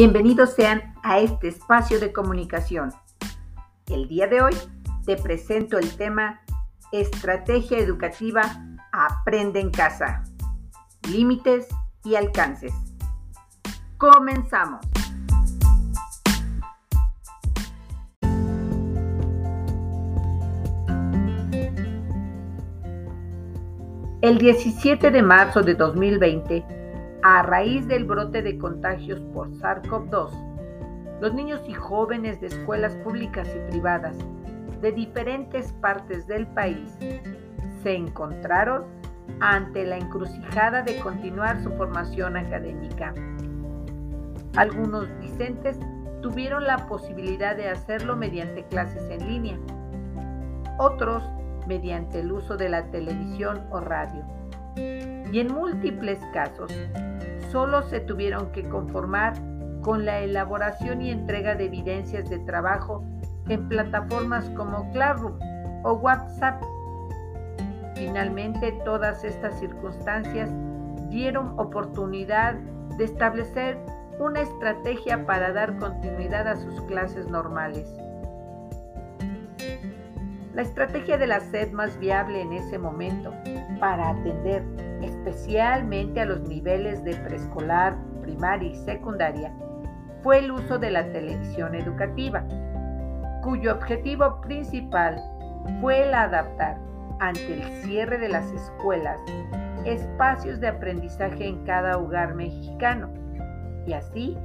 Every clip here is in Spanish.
Bienvenidos sean a este espacio de comunicación. El día de hoy te presento el tema Estrategia Educativa Aprende en Casa. Límites y alcances. Comenzamos. El 17 de marzo de 2020, a raíz del brote de contagios por SARS-CoV-2, los niños y jóvenes de escuelas públicas y privadas de diferentes partes del país se encontraron ante la encrucijada de continuar su formación académica. Algunos discentes tuvieron la posibilidad de hacerlo mediante clases en línea, otros mediante el uso de la televisión o radio y en múltiples casos solo se tuvieron que conformar con la elaboración y entrega de evidencias de trabajo en plataformas como Classroom o WhatsApp. Finalmente, todas estas circunstancias dieron oportunidad de establecer una estrategia para dar continuidad a sus clases normales. La estrategia de la SED más viable en ese momento para atender especialmente a los niveles de preescolar, primaria y secundaria fue el uso de la televisión educativa, cuyo objetivo principal fue el adaptar ante el cierre de las escuelas espacios de aprendizaje en cada hogar mexicano y así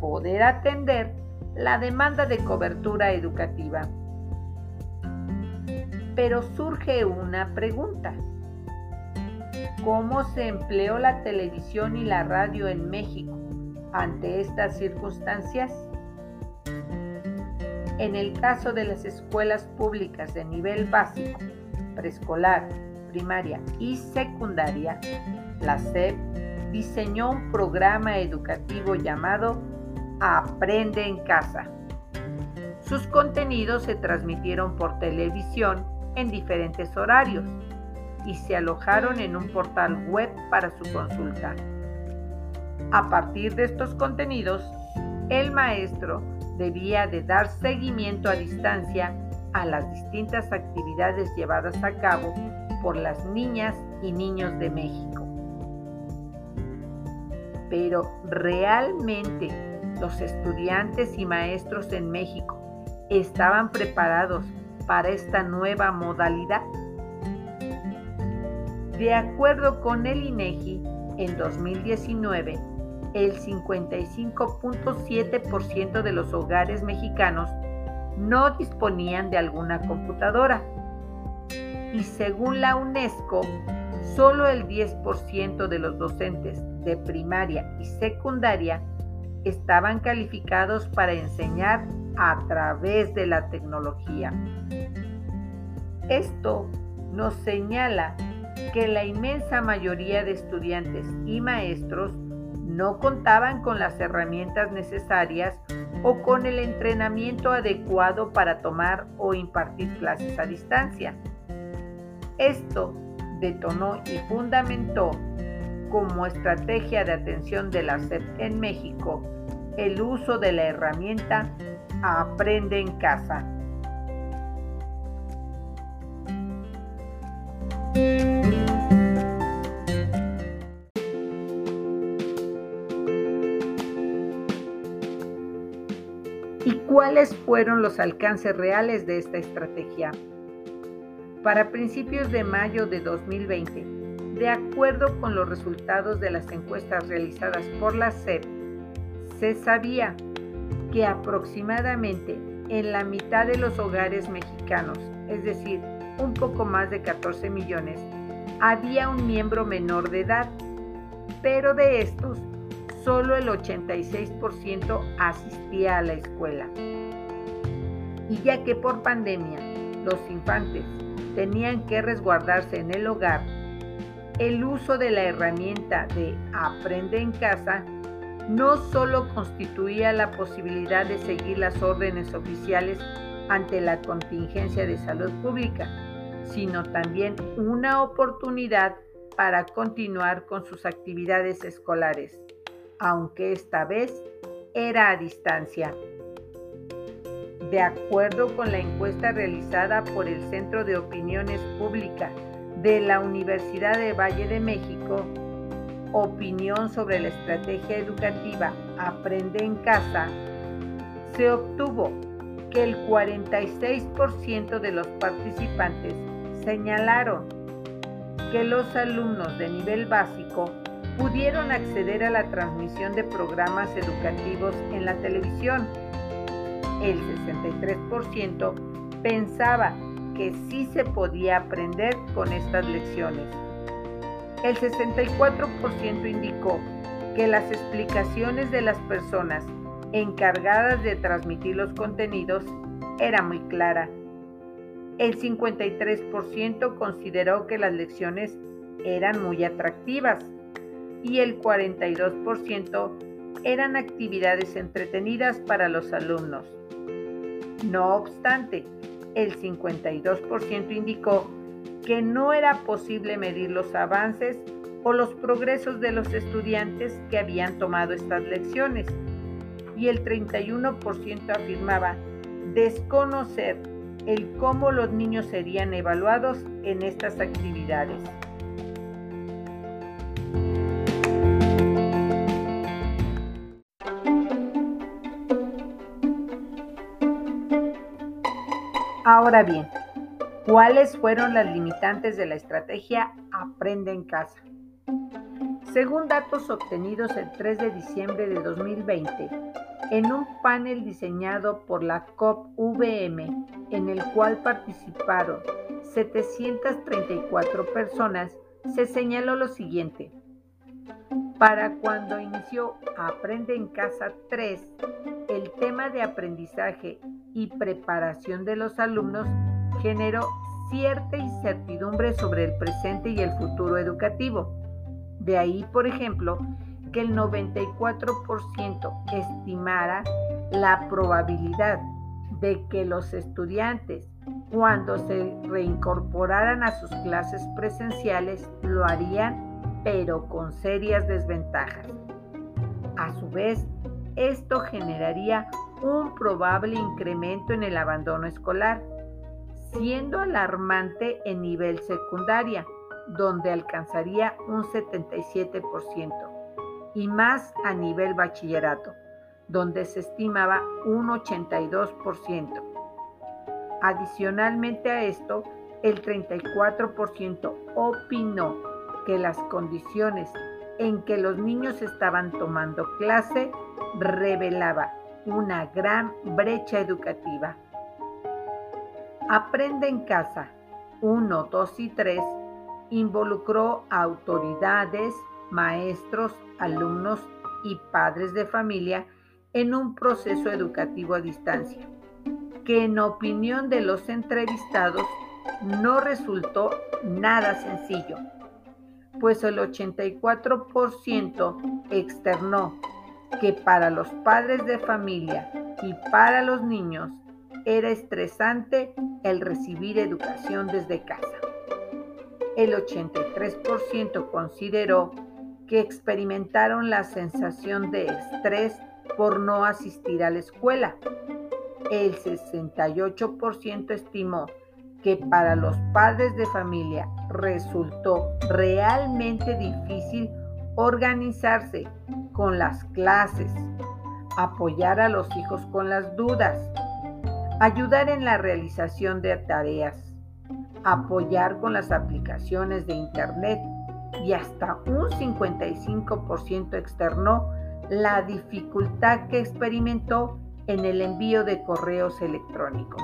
poder atender la demanda de cobertura educativa. Pero surge una pregunta. ¿Cómo se empleó la televisión y la radio en México ante estas circunstancias? En el caso de las escuelas públicas de nivel básico, preescolar, primaria y secundaria, la SEP diseñó un programa educativo llamado Aprende en Casa. Sus contenidos se transmitieron por televisión en diferentes horarios y se alojaron en un portal web para su consulta. A partir de estos contenidos, el maestro debía de dar seguimiento a distancia a las distintas actividades llevadas a cabo por las niñas y niños de México. Pero realmente los estudiantes y maestros en México estaban preparados para esta nueva modalidad? De acuerdo con el INEGI, en 2019, el 55.7% de los hogares mexicanos no disponían de alguna computadora. Y según la UNESCO, solo el 10% de los docentes de primaria y secundaria estaban calificados para enseñar a través de la tecnología. Esto nos señala que la inmensa mayoría de estudiantes y maestros no contaban con las herramientas necesarias o con el entrenamiento adecuado para tomar o impartir clases a distancia. Esto detonó y fundamentó como estrategia de atención de la SEP en México el uso de la herramienta Aprende en casa. Cuáles fueron los alcances reales de esta estrategia? Para principios de mayo de 2020, de acuerdo con los resultados de las encuestas realizadas por la SEP, se sabía que aproximadamente en la mitad de los hogares mexicanos, es decir, un poco más de 14 millones, había un miembro menor de edad, pero de estos, solo el 86% asistía a la escuela. Y ya que por pandemia los infantes tenían que resguardarse en el hogar, el uso de la herramienta de Aprende en casa no solo constituía la posibilidad de seguir las órdenes oficiales ante la contingencia de salud pública, sino también una oportunidad para continuar con sus actividades escolares, aunque esta vez era a distancia. De acuerdo con la encuesta realizada por el Centro de Opiniones Públicas de la Universidad de Valle de México, Opinión sobre la estrategia educativa Aprende en casa, se obtuvo que el 46% de los participantes señalaron que los alumnos de nivel básico pudieron acceder a la transmisión de programas educativos en la televisión. El 63% pensaba que sí se podía aprender con estas lecciones. El 64% indicó que las explicaciones de las personas encargadas de transmitir los contenidos era muy clara. El 53% consideró que las lecciones eran muy atractivas y el 42% eran actividades entretenidas para los alumnos. No obstante, el 52% indicó que no era posible medir los avances o los progresos de los estudiantes que habían tomado estas lecciones y el 31% afirmaba desconocer el cómo los niños serían evaluados en estas actividades. Ahora bien, ¿cuáles fueron las limitantes de la estrategia Aprende en casa? Según datos obtenidos el 3 de diciembre de 2020, en un panel diseñado por la COP-VM, en el cual participaron 734 personas, se señaló lo siguiente. Para cuando inició Aprende en Casa 3, el tema de aprendizaje y preparación de los alumnos generó cierta incertidumbre sobre el presente y el futuro educativo de ahí, por ejemplo, que el 94% estimara la probabilidad de que los estudiantes, cuando se reincorporaran a sus clases presenciales, lo harían, pero con serias desventajas. A su vez, esto generaría un probable incremento en el abandono escolar, siendo alarmante en nivel secundaria donde alcanzaría un 77%, y más a nivel bachillerato, donde se estimaba un 82%. Adicionalmente a esto, el 34% opinó que las condiciones en que los niños estaban tomando clase revelaba una gran brecha educativa. Aprende en casa 1, 2 y 3 involucró a autoridades, maestros, alumnos y padres de familia en un proceso educativo a distancia, que en opinión de los entrevistados no resultó nada sencillo, pues el 84% externó que para los padres de familia y para los niños era estresante el recibir educación desde casa el 83% consideró que experimentaron la sensación de estrés por no asistir a la escuela. El 68% estimó que para los padres de familia resultó realmente difícil organizarse con las clases, apoyar a los hijos con las dudas, ayudar en la realización de tareas apoyar con las aplicaciones de Internet y hasta un 55% externó la dificultad que experimentó en el envío de correos electrónicos.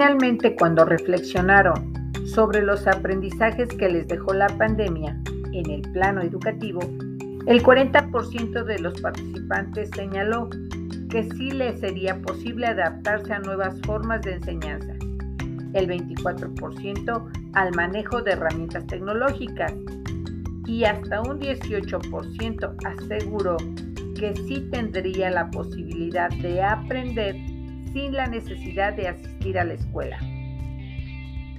Finalmente, cuando reflexionaron sobre los aprendizajes que les dejó la pandemia en el plano educativo, el 40% de los participantes señaló que sí le sería posible adaptarse a nuevas formas de enseñanza, el 24% al manejo de herramientas tecnológicas y hasta un 18% aseguró que sí tendría la posibilidad de aprender sin la necesidad de asistir a la escuela.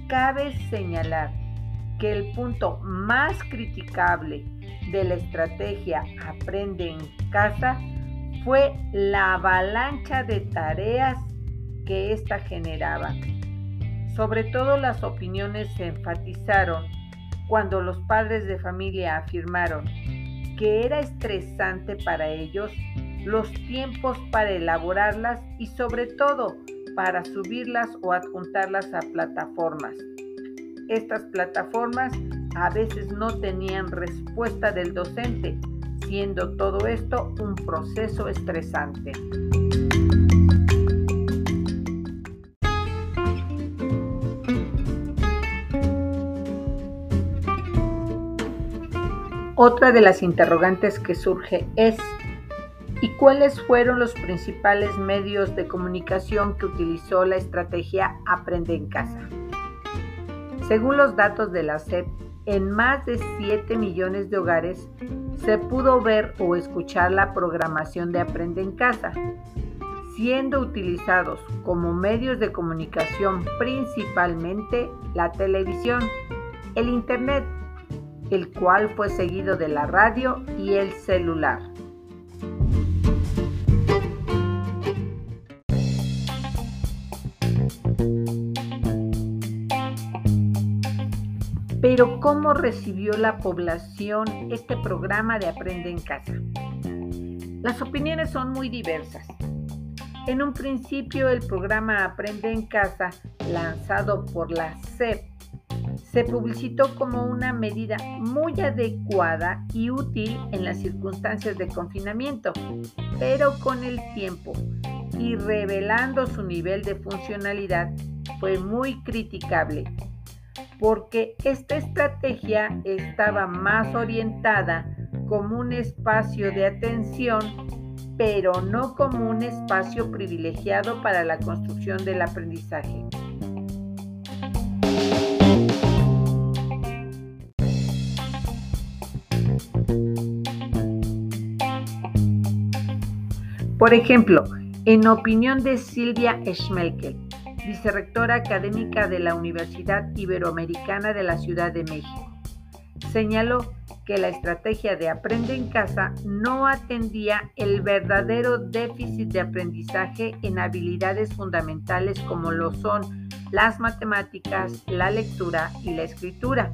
Cabe señalar que el punto más criticable de la estrategia Aprende en casa fue la avalancha de tareas que ésta generaba. Sobre todo las opiniones se enfatizaron cuando los padres de familia afirmaron que era estresante para ellos los tiempos para elaborarlas y sobre todo para subirlas o adjuntarlas a plataformas. Estas plataformas a veces no tenían respuesta del docente, siendo todo esto un proceso estresante. Otra de las interrogantes que surge es, ¿y cuáles fueron los principales medios de comunicación que utilizó la estrategia Aprende en casa? Según los datos de la SEP, en más de 7 millones de hogares se pudo ver o escuchar la programación de Aprende en casa, siendo utilizados como medios de comunicación principalmente la televisión, el Internet, el cual fue seguido de la radio y el celular. Pero ¿cómo recibió la población este programa de Aprende en Casa? Las opiniones son muy diversas. En un principio el programa Aprende en Casa, lanzado por la CEP, se publicitó como una medida muy adecuada y útil en las circunstancias de confinamiento, pero con el tiempo y revelando su nivel de funcionalidad fue muy criticable, porque esta estrategia estaba más orientada como un espacio de atención, pero no como un espacio privilegiado para la construcción del aprendizaje. Por ejemplo, en opinión de Silvia Schmelkel, vicerrectora académica de la Universidad Iberoamericana de la Ciudad de México, señaló que la estrategia de Aprende en casa no atendía el verdadero déficit de aprendizaje en habilidades fundamentales como lo son las matemáticas, la lectura y la escritura.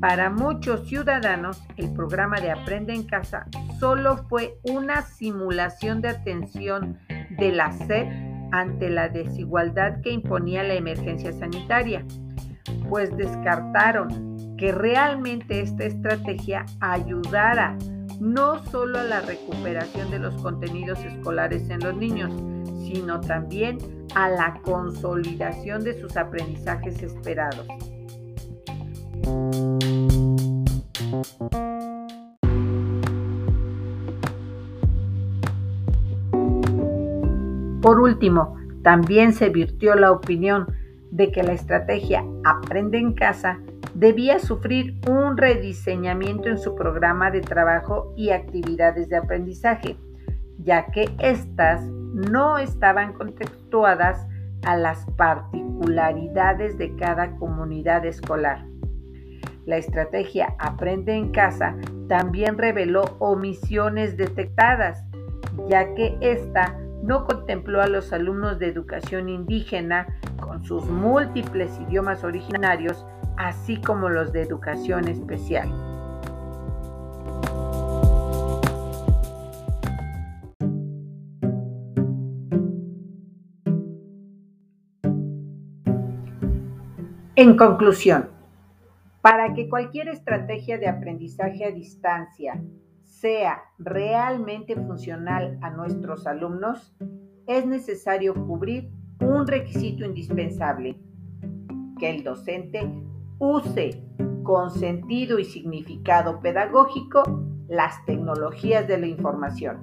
Para muchos ciudadanos, el programa de Aprende en casa solo fue una simulación de atención de la SEP ante la desigualdad que imponía la emergencia sanitaria, pues descartaron que realmente esta estrategia ayudara no solo a la recuperación de los contenidos escolares en los niños, sino también a la consolidación de sus aprendizajes esperados. Por último, también se virtió la opinión de que la estrategia Aprende en casa debía sufrir un rediseñamiento en su programa de trabajo y actividades de aprendizaje, ya que éstas no estaban contextuadas a las particularidades de cada comunidad escolar. La estrategia Aprende en casa también reveló omisiones detectadas, ya que ésta no contempló a los alumnos de educación indígena con sus múltiples idiomas originarios, así como los de educación especial. En conclusión, para que cualquier estrategia de aprendizaje a distancia sea realmente funcional a nuestros alumnos, es necesario cubrir un requisito indispensable, que el docente use con sentido y significado pedagógico las tecnologías de la información.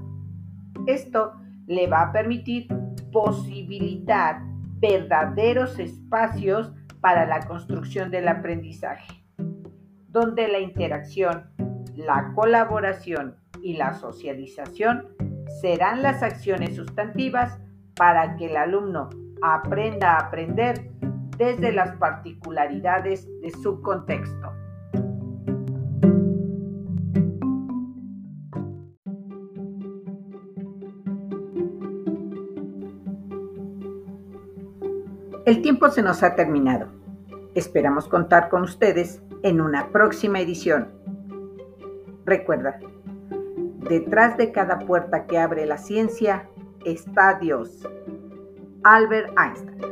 Esto le va a permitir posibilitar verdaderos espacios para la construcción del aprendizaje, donde la interacción la colaboración y la socialización serán las acciones sustantivas para que el alumno aprenda a aprender desde las particularidades de su contexto. El tiempo se nos ha terminado. Esperamos contar con ustedes en una próxima edición. Recuerda, detrás de cada puerta que abre la ciencia está Dios. Albert Einstein.